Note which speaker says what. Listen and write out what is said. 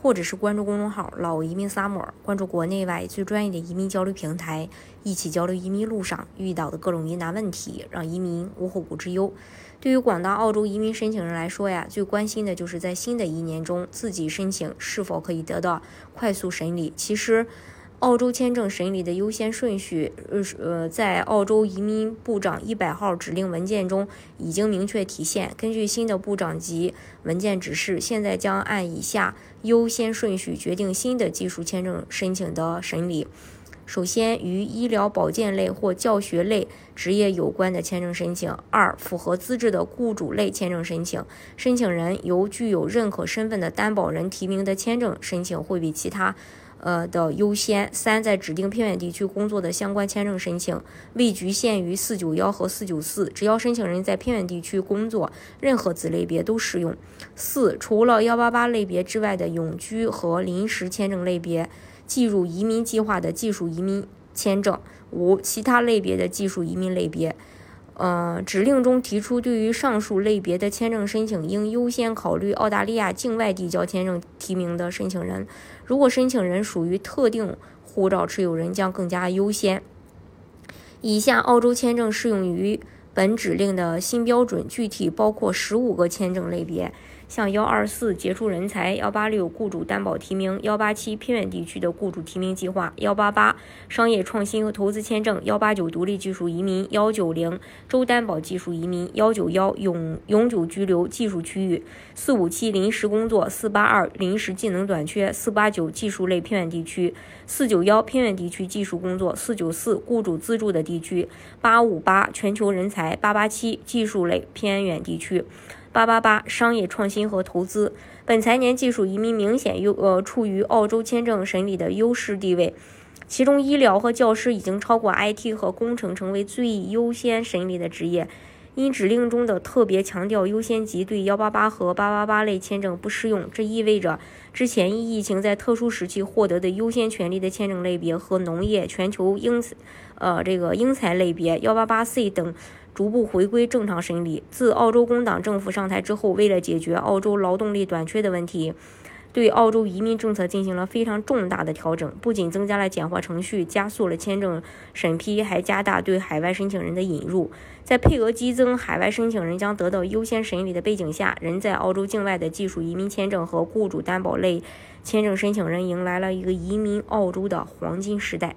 Speaker 1: 或者是关注公众号“老移民 Summer”，关注国内外最专业的移民交流平台，一起交流移民路上遇到的各种疑难问题，让移民无后顾之忧。对于广大澳洲移民申请人来说呀，最关心的就是在新的一年中，自己申请是否可以得到快速审理。其实，澳洲签证审理的优先顺序，呃呃，在澳洲移民部长一百号指令文件中已经明确体现。根据新的部长级文件指示，现在将按以下优先顺序决定新的技术签证申请的审理。首先，与医疗保健类或教学类职业有关的签证申请；二、符合资质的雇主类签证申请，申请人由具有认可身份的担保人提名的签证申请会比其他，呃的优先；三、在指定偏远地区工作的相关签证申请，未局限于四九幺和四九四，只要申请人在偏远地区工作，任何子类别都适用；四、除了幺八八类别之外的永居和临时签证类别。计入移民计划的技术移民签证，五其他类别的技术移民类别。呃，指令中提出，对于上述类别的签证申请，应优先考虑澳大利亚境外递交签证提名的申请人。如果申请人属于特定护照持有人，将更加优先。以下澳洲签证适用于本指令的新标准，具体包括十五个签证类别。像幺二四杰出人才、幺八六雇主担保提名、幺八七偏远地区的雇主提名计划、幺八八商业创新和投资签证、幺八九独立技术移民、幺九零州担保技术移民、幺九幺永永久居留技术区域、四五七临时工作、四八二临时技能短缺、四八九技术类偏远地区、四九幺偏远地区技术工作、四九四雇主资助的地区、八五八全球人才、八八七技术类偏远地区。八八八商业创新和投资，本财年技术移民明显优呃处于澳洲签证审理的优势地位，其中医疗和教师已经超过 IT 和工程成为最优先审理的职业。因指令中的特别强调优先级对幺八八和八八八类签证不适用，这意味着之前疫情在特殊时期获得的优先权利的签证类别和农业、全球英呃这个英才类别幺八八 C 等。逐步回归正常审理。自澳洲工党政府上台之后，为了解决澳洲劳动力短缺的问题，对澳洲移民政策进行了非常重大的调整。不仅增加了简化程序，加速了签证审批，还加大对海外申请人的引入。在配额激增、海外申请人将得到优先审理的背景下，人在澳洲境外的技术移民签证和雇主担保类签证申请人迎来了一个移民澳洲的黄金时代。